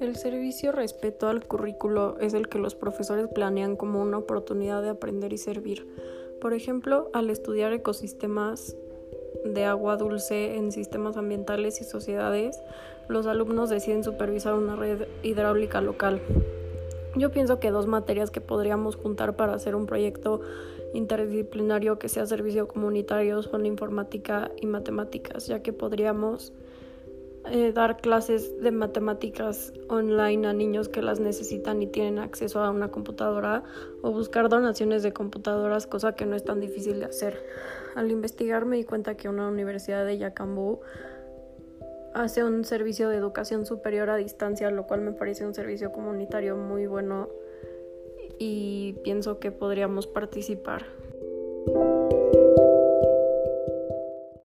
El servicio respeto al currículo es el que los profesores planean como una oportunidad de aprender y servir. Por ejemplo, al estudiar ecosistemas de agua dulce en sistemas ambientales y sociedades, los alumnos deciden supervisar una red hidráulica local. Yo pienso que dos materias que podríamos juntar para hacer un proyecto interdisciplinario que sea servicio comunitario son informática y matemáticas, ya que podríamos eh, dar clases de matemáticas online a niños que las necesitan y tienen acceso a una computadora o buscar donaciones de computadoras, cosa que no es tan difícil de hacer. Al investigar me di cuenta que una universidad de Yacambú hace un servicio de educación superior a distancia, lo cual me parece un servicio comunitario muy bueno y pienso que podríamos participar.